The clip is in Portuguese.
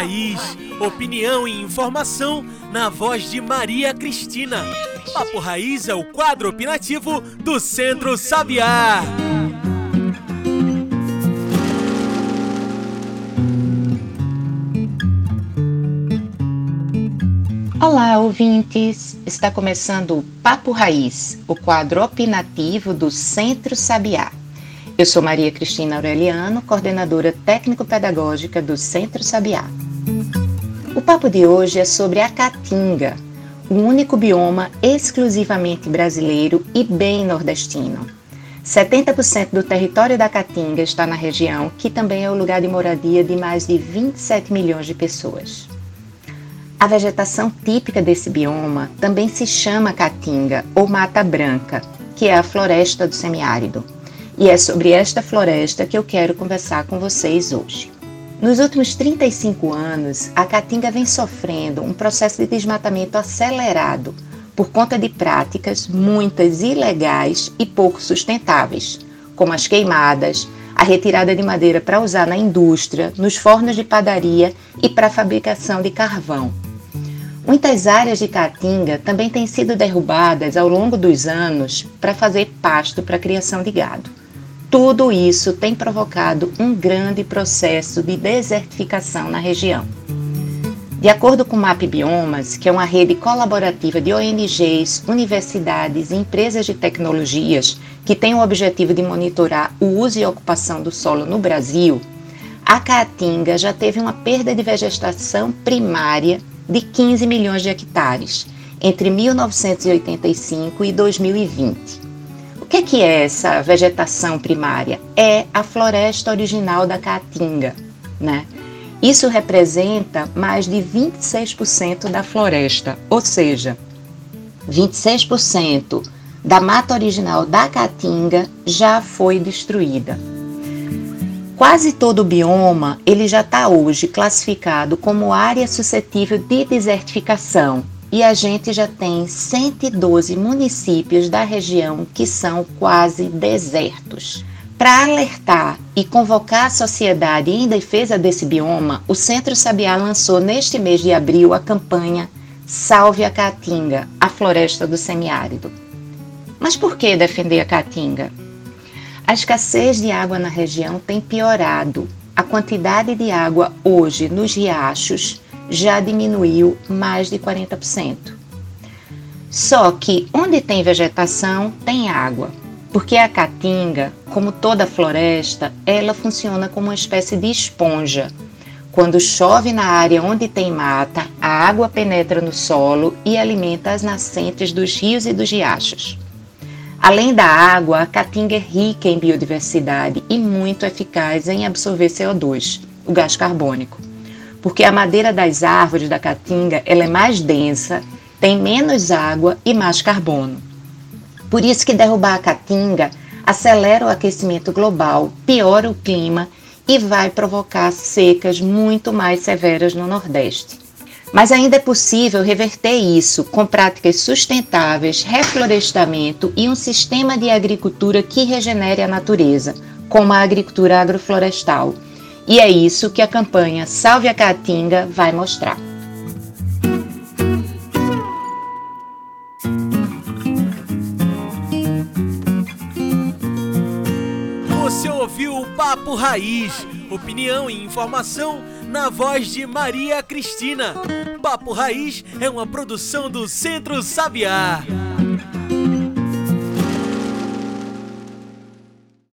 Raiz, opinião e informação na voz de Maria Cristina. Papo Raiz é o quadro opinativo do Centro Sabiá. Olá, ouvintes! Está começando o Papo Raiz, o quadro opinativo do Centro Sabiá. Eu sou Maria Cristina Aureliano, coordenadora técnico-pedagógica do Centro Sabiá. O papo de hoje é sobre a caatinga, o único bioma exclusivamente brasileiro e bem nordestino. 70% do território da Caatinga está na região, que também é o lugar de moradia de mais de 27 milhões de pessoas. A vegetação típica desse bioma também se chama caatinga ou mata branca, que é a floresta do semiárido. E é sobre esta floresta que eu quero conversar com vocês hoje. Nos últimos 35 anos, a Caatinga vem sofrendo um processo de desmatamento acelerado por conta de práticas, muitas ilegais e pouco sustentáveis, como as queimadas, a retirada de madeira para usar na indústria, nos fornos de padaria e para a fabricação de carvão. Muitas áreas de caatinga também têm sido derrubadas ao longo dos anos para fazer pasto para a criação de gado. Tudo isso tem provocado um grande processo de desertificação na região. De acordo com o MAP Biomas, que é uma rede colaborativa de ONGs, universidades e empresas de tecnologias que tem o objetivo de monitorar o uso e ocupação do solo no Brasil, a Caatinga já teve uma perda de vegetação primária de 15 milhões de hectares entre 1985 e 2020 que, é que é essa vegetação primária? É a floresta original da Caatinga, né? Isso representa mais de 26% da floresta, ou seja, 26% da mata original da Caatinga já foi destruída. Quase todo o bioma ele já está hoje classificado como área suscetível de desertificação, e a gente já tem 112 municípios da região que são quase desertos. Para alertar e convocar a sociedade em defesa desse bioma, o Centro Sabiá lançou neste mês de abril a campanha Salve a Caatinga, a floresta do semiárido. Mas por que defender a Caatinga? A escassez de água na região tem piorado. A quantidade de água hoje nos riachos já diminuiu mais de 40%. Só que onde tem vegetação, tem água, porque a caatinga, como toda floresta, ela funciona como uma espécie de esponja. Quando chove na área onde tem mata, a água penetra no solo e alimenta as nascentes dos rios e dos riachos. Além da água, a caatinga é rica em biodiversidade e muito eficaz em absorver CO2, o gás carbônico porque a madeira das árvores da caatinga ela é mais densa, tem menos água e mais carbono. Por isso que derrubar a caatinga acelera o aquecimento global, piora o clima e vai provocar secas muito mais severas no Nordeste. Mas ainda é possível reverter isso com práticas sustentáveis, reflorestamento e um sistema de agricultura que regenere a natureza, como a agricultura agroflorestal e é isso que a campanha Salve a Caatinga vai mostrar. Você ouviu o Papo Raiz, opinião e informação na voz de Maria Cristina. Papo Raiz é uma produção do Centro Sabiá.